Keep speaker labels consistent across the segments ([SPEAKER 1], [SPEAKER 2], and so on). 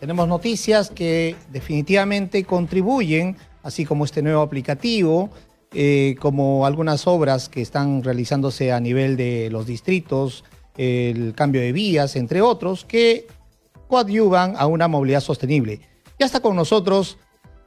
[SPEAKER 1] tenemos noticias que definitivamente contribuyen, así como este nuevo aplicativo, eh, como algunas obras que están realizándose a nivel de los distritos, el cambio de vías, entre otros, que coadyuvan a una movilidad sostenible. Ya está con nosotros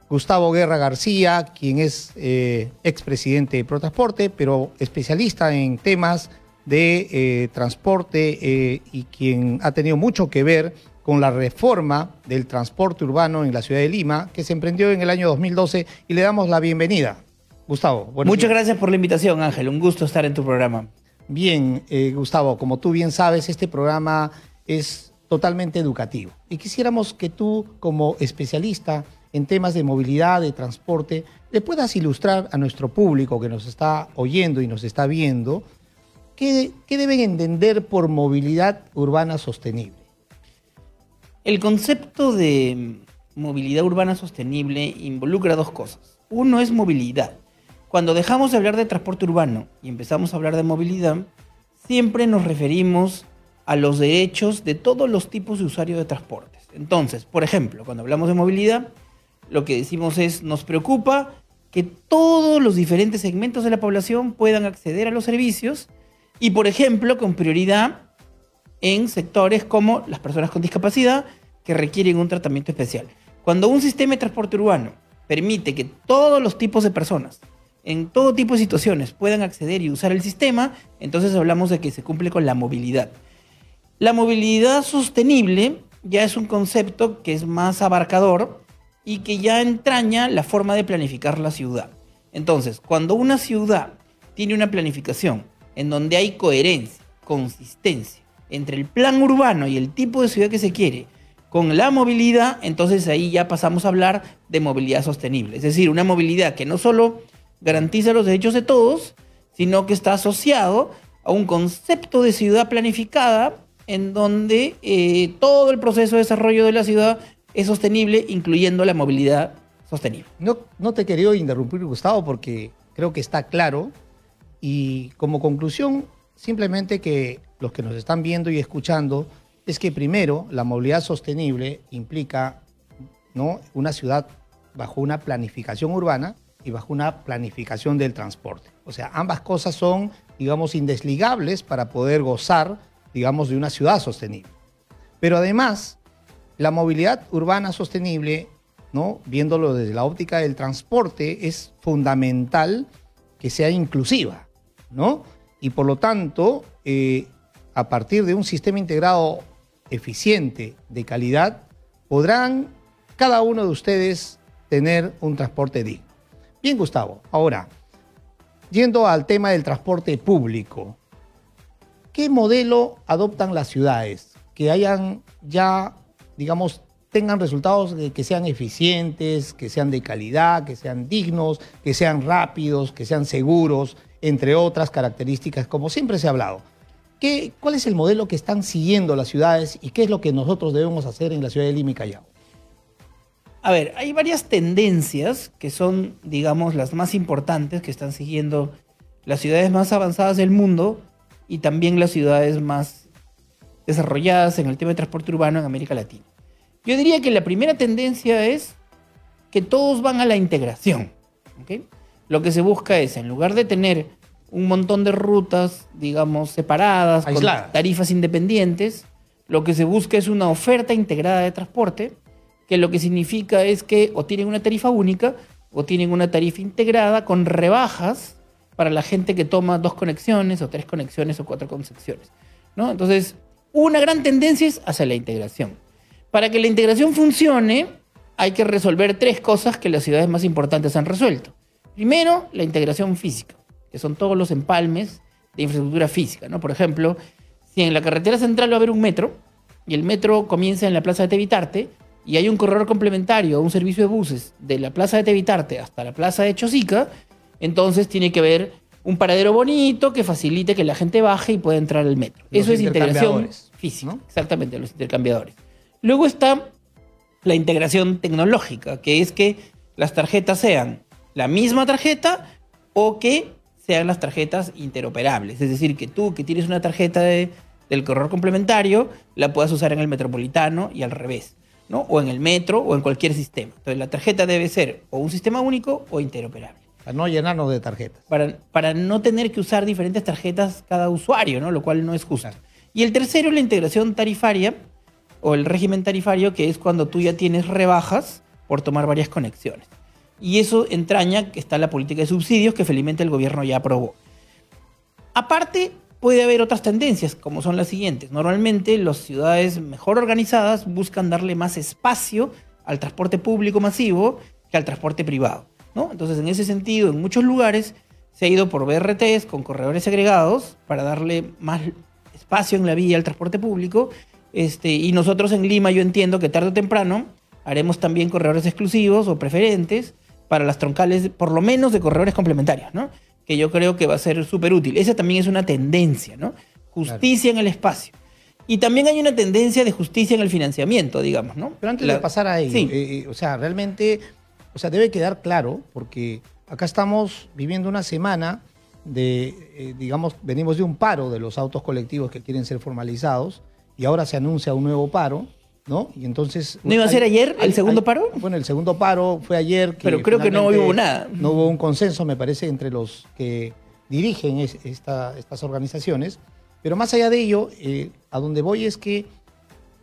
[SPEAKER 1] Gustavo Guerra García, quien es eh, expresidente de Protransporte, pero especialista en temas de eh, transporte eh, y quien ha tenido mucho que ver con la reforma del transporte urbano en la ciudad de Lima, que se emprendió en el año 2012 y le damos la bienvenida. Gustavo.
[SPEAKER 2] Muchas gracias por la invitación, Ángel. Un gusto estar en tu programa.
[SPEAKER 1] Bien, Gustavo, como tú bien sabes, este programa es totalmente educativo. Y quisiéramos que tú, como especialista, en temas de movilidad, de transporte, le puedas ilustrar a nuestro público que nos está oyendo y nos está viendo qué, deben entender por movilidad urbana sostenible.
[SPEAKER 2] El concepto de movilidad urbana sostenible involucra dos cosas. Uno es movilidad. Cuando dejamos de hablar de transporte urbano y empezamos a hablar de movilidad, siempre nos referimos a los derechos de todos los tipos de usuarios de transportes. Entonces, por ejemplo, cuando hablamos de movilidad, lo que decimos es, nos preocupa que todos los diferentes segmentos de la población puedan acceder a los servicios y, por ejemplo, con prioridad en sectores como las personas con discapacidad que requieren un tratamiento especial. Cuando un sistema de transporte urbano permite que todos los tipos de personas en todo tipo de situaciones puedan acceder y usar el sistema, entonces hablamos de que se cumple con la movilidad. La movilidad sostenible ya es un concepto que es más abarcador y que ya entraña la forma de planificar la ciudad. Entonces, cuando una ciudad tiene una planificación en donde hay coherencia, consistencia entre el plan urbano y el tipo de ciudad que se quiere, con la movilidad, entonces ahí ya pasamos a hablar de movilidad sostenible. Es decir, una movilidad que no solo garantiza los derechos de todos, sino que está asociado a un concepto de ciudad planificada en donde eh, todo el proceso de desarrollo de la ciudad es sostenible, incluyendo la movilidad sostenible.
[SPEAKER 1] No, no te quería interrumpir, Gustavo, porque creo que está claro. Y como conclusión, simplemente que los que nos están viendo y escuchando, es que primero, la movilidad sostenible implica ¿no? una ciudad bajo una planificación urbana y bajo una planificación del transporte. O sea, ambas cosas son, digamos, indesligables para poder gozar, digamos, de una ciudad sostenible. Pero además, la movilidad urbana sostenible, ¿no? viéndolo desde la óptica del transporte, es fundamental que sea inclusiva, ¿no? Y por lo tanto, eh, a partir de un sistema integrado eficiente, de calidad, podrán cada uno de ustedes tener un transporte digno. Bien, Gustavo, ahora, yendo al tema del transporte público, ¿qué modelo adoptan las ciudades? Que hayan ya digamos, tengan resultados que sean eficientes, que sean de calidad, que sean dignos, que sean rápidos, que sean seguros, entre otras características, como siempre se ha hablado. ¿Qué, ¿Cuál es el modelo que están siguiendo las ciudades y qué es lo que nosotros debemos hacer en la ciudad de Lima y Callao?
[SPEAKER 2] A ver, hay varias tendencias que son, digamos, las más importantes que están siguiendo las ciudades más avanzadas del mundo y también las ciudades más desarrolladas en el tema de transporte urbano en América Latina. Yo diría que la primera tendencia es que todos van a la integración. Lo que se busca es, en lugar de tener un montón de rutas, digamos, separadas, con tarifas independientes, lo que se busca es una oferta integrada de transporte, que lo que significa es que o tienen una tarifa única o tienen una tarifa integrada con rebajas para la gente que toma dos conexiones o tres conexiones o cuatro conexiones. ¿no? Entonces, una gran tendencia es hacia la integración. Para que la integración funcione, hay que resolver tres cosas que las ciudades más importantes han resuelto. Primero, la integración física, que son todos los empalmes de infraestructura física. ¿no? Por ejemplo, si en la carretera central va a haber un metro y el metro comienza en la plaza de Tevitarte y hay un corredor complementario, un servicio de buses de la plaza de Tevitarte hasta la plaza de Chosica, entonces tiene que haber un paradero bonito que facilite que la gente baje y pueda entrar al metro. Eso es integración física, exactamente, los intercambiadores. Luego está la integración tecnológica, que es que las tarjetas sean la misma tarjeta o que sean las tarjetas interoperables. Es decir, que tú que tienes una tarjeta del corredor complementario la puedas usar en el metropolitano y al revés. ¿no? O en el metro o en cualquier sistema. Entonces la tarjeta debe ser o un sistema único o interoperable.
[SPEAKER 1] Para no llenarnos de tarjetas.
[SPEAKER 2] Para, para no tener que usar diferentes tarjetas cada usuario, ¿no? Lo cual no es justo. Y el tercero es la integración tarifaria o el régimen tarifario, que es cuando tú ya tienes rebajas por tomar varias conexiones. Y eso entraña que está la política de subsidios que felizmente el gobierno ya aprobó. Aparte, puede haber otras tendencias, como son las siguientes. Normalmente las ciudades mejor organizadas buscan darle más espacio al transporte público masivo que al transporte privado. ¿no? Entonces, en ese sentido, en muchos lugares se ha ido por BRTs con corredores segregados para darle más espacio en la vía al transporte público. Este, y nosotros en Lima, yo entiendo que tarde o temprano haremos también corredores exclusivos o preferentes para las troncales, por lo menos de corredores complementarios, ¿no? que yo creo que va a ser súper útil. Esa también es una tendencia, ¿no? Justicia en el espacio. Y también hay una tendencia de justicia en el financiamiento, digamos, ¿no?
[SPEAKER 1] Pero antes de pasar a ello, eh, o sea, realmente, o sea, debe quedar claro, porque acá estamos viviendo una semana de, eh, digamos, venimos de un paro de los autos colectivos que quieren ser formalizados y ahora se anuncia un nuevo paro ¿no? Y entonces...
[SPEAKER 2] ¿No iba a ser ayer el segundo paro?
[SPEAKER 1] Bueno, el segundo paro fue ayer.
[SPEAKER 2] Pero creo que no hubo nada.
[SPEAKER 1] No hubo un consenso, me parece, entre los que dirigen estas organizaciones. Pero más allá de ello, eh, a donde voy es que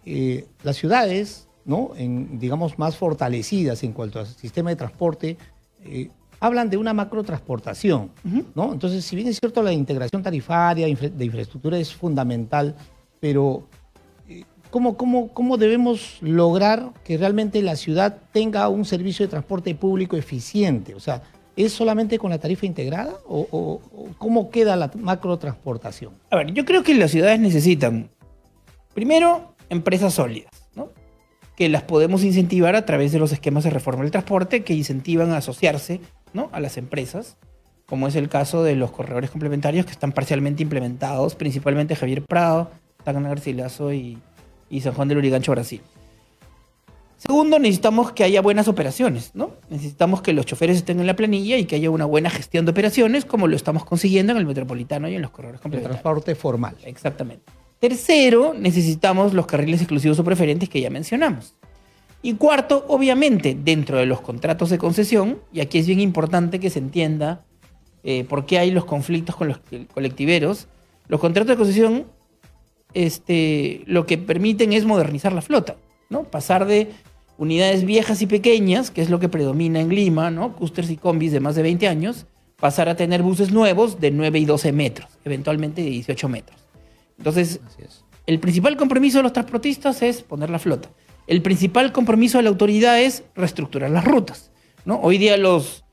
[SPEAKER 1] eh, las ciudades, ¿no? En, digamos, más fortalecidas en cuanto al sistema de transporte, eh, hablan de una macrotransportación, ¿no? Entonces, si bien es cierto, la integración tarifaria de infraestructura es fundamental, pero ¿Cómo, cómo, debemos lograr que realmente la ciudad tenga un servicio de transporte público eficiente? O sea, ¿es solamente con la tarifa integrada o, cómo queda la macrotransportación?
[SPEAKER 2] A ver, yo creo que las ciudades necesitan, primero, empresas sólidas, ¿no? que las podemos incentivar a través de los esquemas de reforma del transporte que incentivan a asociarse ¿no? a las empresas, como es el caso de los corredores complementarios que están parcialmente implementados, principalmente Javier Prado, Tacna Garcilaso y y San Juan del Urigancho, Brasil. Segundo, necesitamos que haya buenas operaciones, ¿no? Necesitamos que los choferes estén en la planilla y que haya una buena gestión de operaciones, como lo estamos consiguiendo en el metropolitano y en los corredores complementarios.
[SPEAKER 1] El transporte formal.
[SPEAKER 2] Exactamente. Tercero, necesitamos los carriles exclusivos o preferentes que ya mencionamos. Y cuarto, obviamente, dentro de los contratos de concesión, y aquí es bien importante que se entienda eh, por qué hay los conflictos con los colectiveros, los contratos de concesión este, lo que permiten es modernizar la flota, ¿no? Pasar de unidades viejas y pequeñas, que es lo que predomina en Lima, ¿no? Cústers y combis de más de 20 años, pasar a tener buses nuevos de 9 y 12 metros, eventualmente de 18 metros. Entonces, el principal compromiso de los transportistas es poner la flota. El principal compromiso de la autoridad es reestructurar las rutas. ¿no? Hoy día los,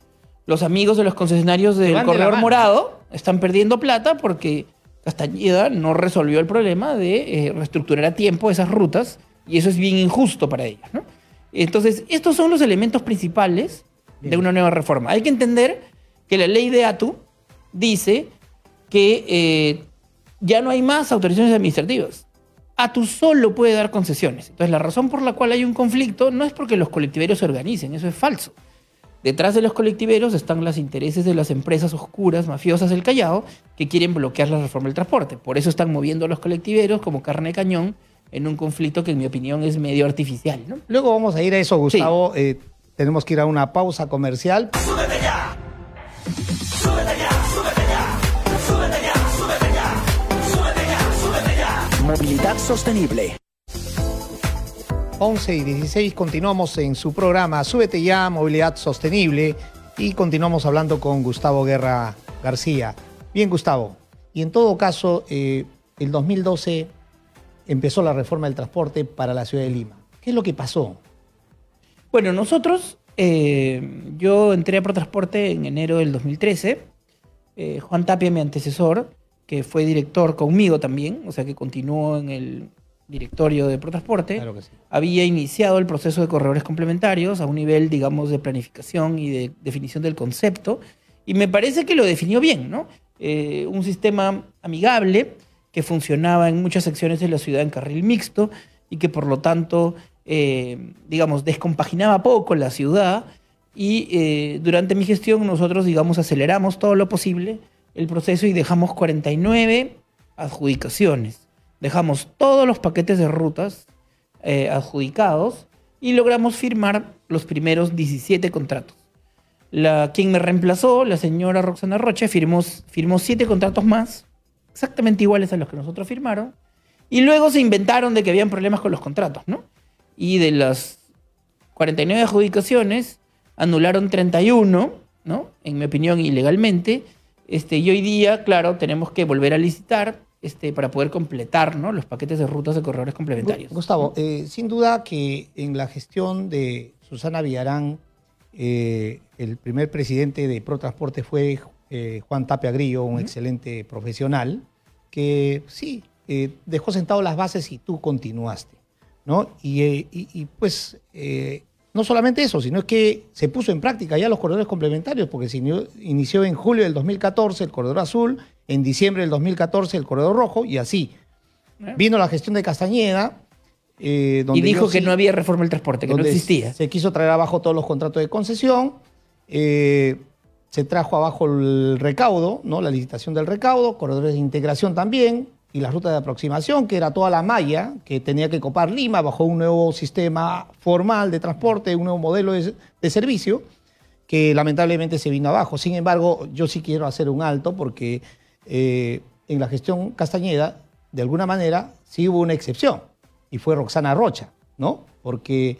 [SPEAKER 2] los amigos de los concesionarios del corredor morado están perdiendo plata porque Castañeda no resolvió el problema de eh, reestructurar a tiempo esas rutas y eso es bien injusto para ellas. ¿no? Entonces, estos son los elementos principales de una nueva reforma. Hay que entender que la ley de ATU dice que eh, ya no hay más autorizaciones administrativas. ATU solo puede dar concesiones. Entonces, la razón por la cual hay un conflicto no es porque los colectiveros se organicen, eso es falso. Detrás de los colectiveros están los intereses de las empresas oscuras, mafiosas del Callao, que quieren bloquear la reforma del transporte. Por eso están moviendo a los colectiveros como carne de cañón en un conflicto que en mi opinión es medio artificial.
[SPEAKER 1] Luego vamos a ir a eso, Gustavo. Eh, tenemos que ir a una pausa comercial. ¡Súbete ya! ¡Súbete ya! ¡Súbete ya! ¡Súbete ya! ¡Súbete ya! ¡Súbete ya! ¡Súbete ya! Movilidad sostenible. 11 y 16 continuamos en su programa Súbete ya, Movilidad Sostenible y continuamos hablando con Gustavo Guerra García. Bien, Gustavo, y en todo caso, eh, el 2012 empezó la reforma del transporte para la ciudad de Lima. ¿Qué es lo que pasó?
[SPEAKER 2] Bueno, nosotros, eh, yo entré a ProTransporte en enero del 2013. Eh, Juan Tapia, mi antecesor, que fue director conmigo también, o sea que continuó en el, directorio de Protransporte, había iniciado el proceso de corredores complementarios a un nivel, digamos, de planificación y de definición del concepto, y me parece que lo definió bien, ¿no? Eh, un sistema amigable que funcionaba en muchas secciones de la ciudad en carril mixto y que por lo tanto, eh, digamos, descompaginaba poco la ciudad y eh, durante mi gestión nosotros, digamos, aceleramos todo lo posible el proceso y dejamos 49 adjudicaciones dejamos todos los paquetes de rutas eh, adjudicados y logramos firmar los primeros 17 contratos. La, quien me reemplazó, la señora Roxana Roche, firmó, firmó siete contratos más, exactamente iguales a los que nosotros firmaron, y luego se inventaron de que habían problemas con los contratos, ¿no? Y de las 49 adjudicaciones, anularon 31, ¿no? En mi opinión, ilegalmente. Este, y hoy día, claro, tenemos que volver a licitar este, para poder completar ¿no? los paquetes de rutas de corredores complementarios.
[SPEAKER 1] Gustavo, eh, sin duda que en la gestión de Susana Villarán, eh, el primer presidente de ProTransporte fue eh, Juan Tapia Grillo, un excelente profesional, que sí, dejó sentado las bases y tú continuaste. ¿no? Y, pues no solamente eso, sino que se puso en práctica ya los corredores complementarios, porque se inició en julio del 2014 el corredor azul, en diciembre del 2014 el corredor rojo, y así. Vino la gestión de Castañeda.
[SPEAKER 2] Eh, y dijo que no había reforma del transporte, que no existía.
[SPEAKER 1] Se quiso traer abajo todos los contratos de concesión. Eh, se trajo abajo el recaudo, ¿no? la licitación del recaudo, corredores de integración también, y la ruta de aproximación, que era toda la malla que tenía que copar Lima bajo un nuevo sistema formal de transporte, un nuevo modelo de, servicio, que lamentablemente se vino abajo. Sin embargo, yo sí quiero hacer un alto porque eh, en la gestión Castañeda, de alguna manera, sí hubo una excepción, y fue Roxana Rocha, ¿no? Porque,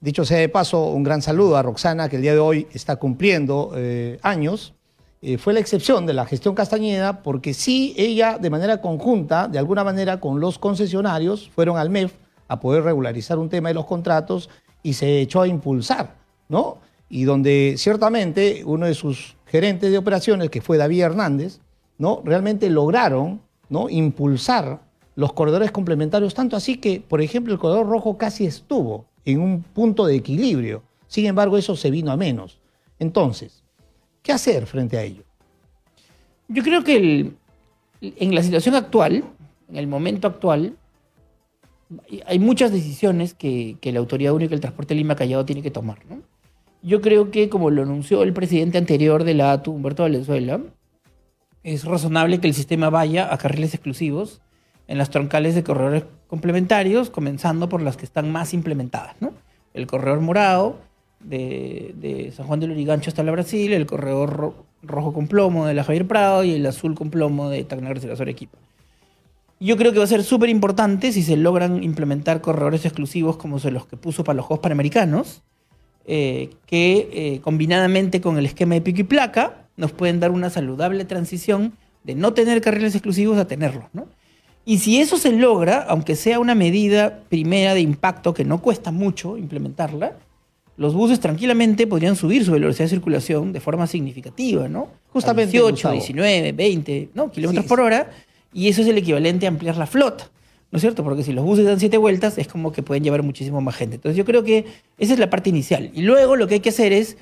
[SPEAKER 1] dicho sea de paso, un gran saludo a Roxana, que el día de hoy está cumpliendo eh, años, eh, fue la excepción de la gestión Castañeda porque sí ella de manera conjunta, de alguna manera con los concesionarios, fueron al MEF a poder regularizar un tema de los contratos y se echó a impulsar, ¿no? Y donde ciertamente uno de sus gerentes de operaciones, que fue David Hernández, ¿no? Realmente lograron, ¿no? Impulsar los corredores complementarios, tanto así que, por ejemplo, el corredor rojo casi estuvo en un punto de equilibrio. Sin embargo, eso se vino a menos. Entonces, ¿Qué hacer frente a ello?
[SPEAKER 2] Yo creo que en la situación actual, en el momento actual, hay muchas decisiones que, la Autoridad Única del Transporte Lima Callao tiene que tomar. Yo creo que, como lo anunció el presidente anterior de la ATU, Humberto Valenzuela, es razonable que el sistema vaya a carriles exclusivos en las troncales de corredores complementarios, comenzando por las que están más implementadas. El corredor morado, de, San Juan del Urigancho hasta la Brasil, el corredor rojo con plomo de la Javier Prado y el azul con plomo de Tacna García Equipa. Yo creo que va a ser súper importante si se logran implementar corredores exclusivos como los que puso para los Juegos Panamericanos, eh, que eh, combinadamente con el esquema de pico y placa nos pueden dar una saludable transición de no tener carriles exclusivos a tenerlos. Y si eso se logra, aunque sea una medida primera de impacto que no cuesta mucho implementarla, los buses tranquilamente podrían subir su velocidad de circulación de forma significativa, ¿no? Justamente. 18, 19, 20 ¿no? kilómetros por hora, y eso es el equivalente a ampliar la flota, ¿no es cierto? Porque si los buses dan siete vueltas, es como que pueden llevar muchísimo más gente. Entonces yo creo que esa es la parte inicial. Y luego lo que hay que hacer es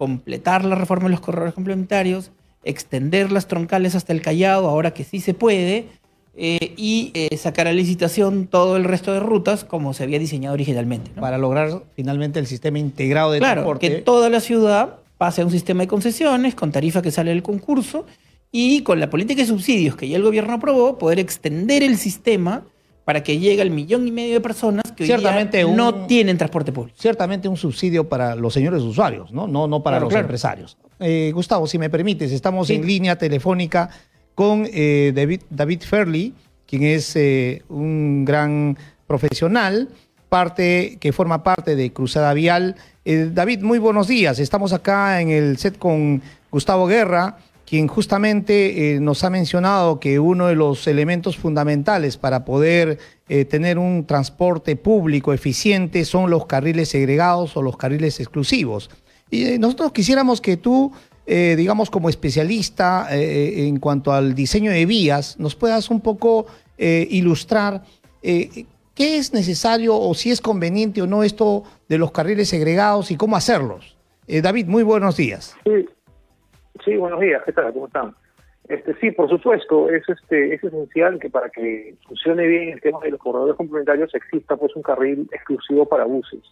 [SPEAKER 2] completar la reforma de los corredores complementarios, extender las troncales hasta el Callao, ahora que sí se puede, eh, y eh, sacar a licitación todo el resto de rutas como se había diseñado originalmente.
[SPEAKER 1] Para lograr finalmente el sistema integrado de
[SPEAKER 2] claro, que toda la ciudad pase a un sistema de concesiones con tarifa que sale del concurso y con la política de subsidios que ya el gobierno aprobó, poder extender el sistema para que llegue al millón y medio de personas que
[SPEAKER 1] ciertamente
[SPEAKER 2] no tienen transporte público.
[SPEAKER 1] Ciertamente un subsidio para los señores usuarios, no, no, no para los empresarios. Eh, Gustavo, si me permites, estamos en línea telefónica con eh, David, David Fairley, quien es eh, un gran profesional, parte, que forma parte de Cruzada Vial. David, muy buenos días. Estamos acá en el set con Gustavo Guerra, quien justamente nos ha mencionado que uno de los elementos fundamentales para poder tener un transporte público eficiente son los carriles segregados o los carriles exclusivos. Y nosotros quisiéramos que tú eh, digamos, como especialista eh, en cuanto al diseño de vías, nos puedas un poco eh, ilustrar qué es necesario o si es conveniente o no esto de los carriles segregados y cómo hacerlos. David, muy buenos días.
[SPEAKER 3] Sí, sí buenos días, ¿qué tal? ¿Cómo están? Este, sí, por supuesto, es, este, es esencial que para que funcione bien el tema de los corredores complementarios exista pues un carril exclusivo para buses.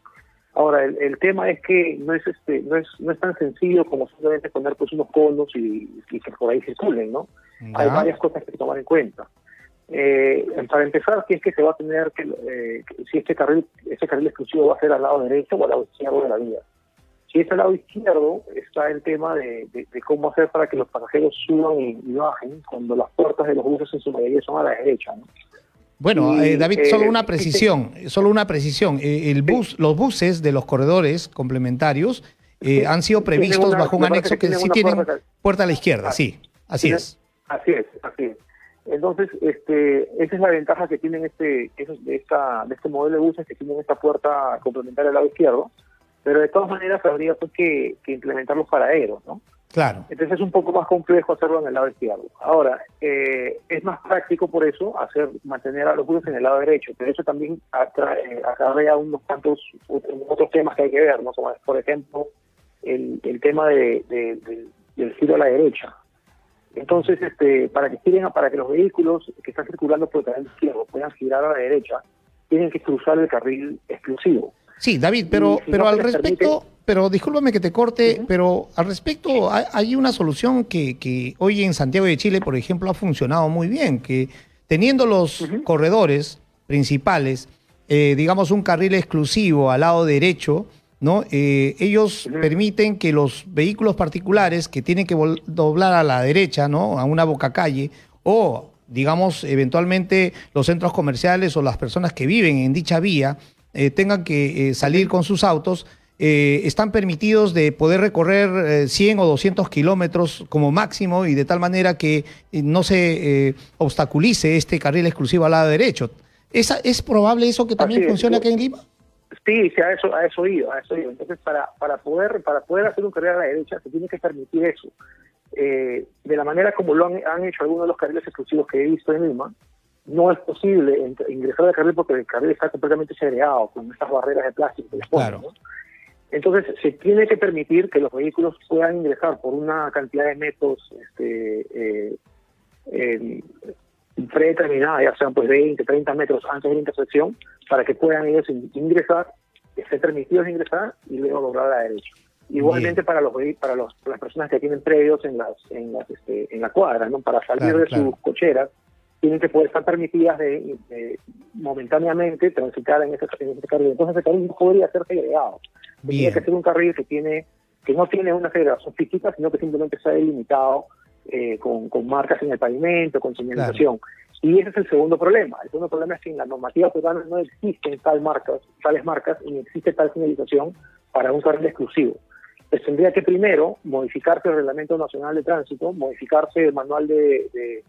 [SPEAKER 3] Ahora, el, tema es que no es este no es no es tan sencillo como simplemente poner pues unos conos y, que por ahí circulen, ¿no? Hay varias cosas que tomar en cuenta. Eh, para empezar, si es que se va a tener que, eh, si este carril, este carril exclusivo va a ser al lado derecho o al lado izquierdo de la vía. Si es al lado izquierdo, está el tema de, cómo hacer para que los pasajeros suban y, bajen cuando las puertas de los buses en su mayoría son a la derecha.
[SPEAKER 1] Bueno, eh, David, solo una precisión, solo una precisión. el bus, los buses de los corredores complementarios han sido previstos bajo un anexo que, sí tienen puerta a la izquierda, sí, así es.
[SPEAKER 3] Así es, así es. Entonces, este, esa es la ventaja que tienen este, de, esta, de este modelo de buses que tienen esta puerta complementaria al lado izquierdo, pero de todas maneras habría pues, que, que implementar los paraderos, ¿no?
[SPEAKER 1] Claro.
[SPEAKER 3] Entonces es un poco más complejo hacerlo en el lado izquierdo. Ahora, eh, es más práctico por eso hacer mantener a los buses en el lado derecho, pero eso también atrae, acarrea unos cuantos otros temas que hay que ver, ¿no? Como, por ejemplo, el, el tema de, del giro a la derecha. Entonces, este, para que giren, para que los vehículos que están circulando por el carril izquierdo puedan girar a la derecha, tienen que cruzar el carril exclusivo.
[SPEAKER 1] Sí, David, pero, pero al respecto, pero discúlpame que te corte, pero al respecto hay, una solución que, que, hoy en Santiago de Chile, por ejemplo, ha funcionado muy bien, que teniendo los corredores principales, eh, digamos un carril exclusivo al lado derecho, ¿no? Eh, ellos permiten que los vehículos particulares que tienen que doblar a la derecha, ¿no? A una boca calle, o digamos, eventualmente los centros comerciales o las personas que viven en dicha vía eh, tengan que eh, salir con sus autos, están permitidos de poder recorrer 100 o 200 kilómetros como máximo y de tal manera que no se obstaculice este carril exclusivo al lado derecho. ¿Es, ¿Es probable eso que también funcione aquí en Lima?
[SPEAKER 3] Sí, sí, a eso, a eso ido, a eso ido. Entonces, para, para poder, para poder hacer un carril a la derecha, se tiene que permitir eso. Eh, de la manera como lo han, hecho algunos de los carriles exclusivos que he visto en Lima, no es posible ingresar al carril porque el carril está completamente segregado con estas barreras de plástico que claro. Entonces, se tiene que permitir que los vehículos puedan ingresar por una cantidad de metros este, eh, eh, predeterminada, ya sean pues 20, 30 metros antes de la intersección, para que puedan ellos ingresar, estén permitidos ingresar y luego lograr a la derecha. Igualmente para los para los las personas que tienen predios en las en las este, en la cuadra, ¿no? Para salir de sus cocheras tienen que poder estar permitidas de, momentáneamente transitar en ese, en carril. Entonces ese carril no podría ser segregado. Tiene que ser un carril que tiene que no tiene una segregación física, sino que simplemente está delimitado eh, con, con, marcas en el pavimento, con señalización. Y ese es el segundo problema. El segundo problema es que en la normativa peruana no existen tal marcas, tales marcas y no existe tal señalización para un carril exclusivo. Pues tendría que primero modificarse el Reglamento Nacional de Tránsito, modificarse el manual de, de,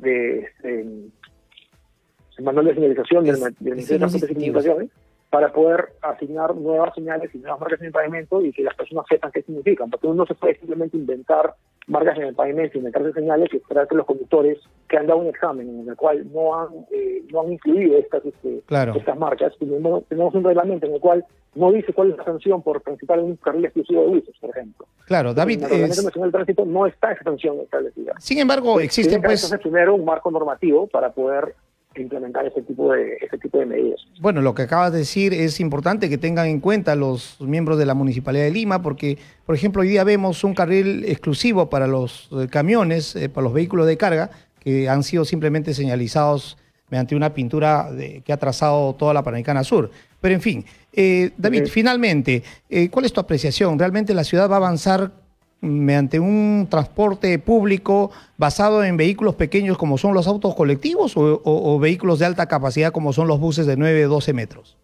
[SPEAKER 3] de, este, el manual de señalización del, Ministerio de Comunicaciones para poder asignar nuevas señales y nuevas marcas en el pavimento y que las personas sepan qué significan, porque uno no se puede simplemente inventar marcas en el pavimento, inventarse señales y esperar que los conductores que han dado un examen en el cual no han eh, no han incluido estas este, estas marcas, tenemos, tenemos, un reglamento en el cual no dice cuál es la sanción por transitar en un carril exclusivo de buses, por ejemplo.
[SPEAKER 1] Claro, David.
[SPEAKER 3] En el Reglamento Nacional de Tránsito no está esa sanción establecida.
[SPEAKER 1] Sin embargo, existen pues...
[SPEAKER 3] primero un marco normativo para poder implementar ese tipo de ese tipo de medidas.
[SPEAKER 1] Bueno, lo que acabas de decir es importante que tengan en cuenta los miembros de la Municipalidad de Lima, porque, por ejemplo, hoy día vemos un carril exclusivo para los eh, camiones, eh, para los vehículos de carga, que han sido simplemente señalizados mediante una pintura que ha trazado toda la Panamericana Sur. Pero en fin, eh, David, finalmente, ¿cuál es tu apreciación? ¿Realmente la ciudad va a avanzar mediante un transporte público basado en vehículos pequeños como son los autos colectivos o, vehículos de alta capacidad como son los buses de 9, 12 metros?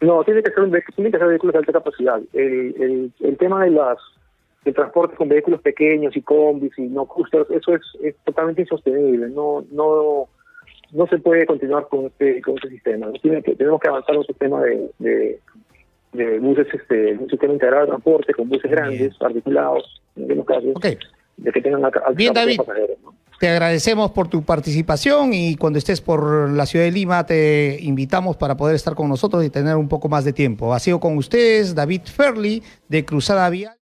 [SPEAKER 3] No, tiene que ser, tiene que ser vehículos de alta capacidad. El, el, tema de las el transporte con vehículos pequeños y combis y no clusters, eso es, totalmente insostenible. No, no, no se puede continuar con este, con este sistema. tenemos que avanzar un sistema de buses, este, un sistema integrado de transporte con buses grandes, articulados, en algunos casos, de que tengan
[SPEAKER 1] Bien, David. Te agradecemos por tu participación y cuando estés por la ciudad de Lima te invitamos para poder estar con nosotros y tener un poco más de tiempo. Ha sido con ustedes David Ferli de Cruzada Vial.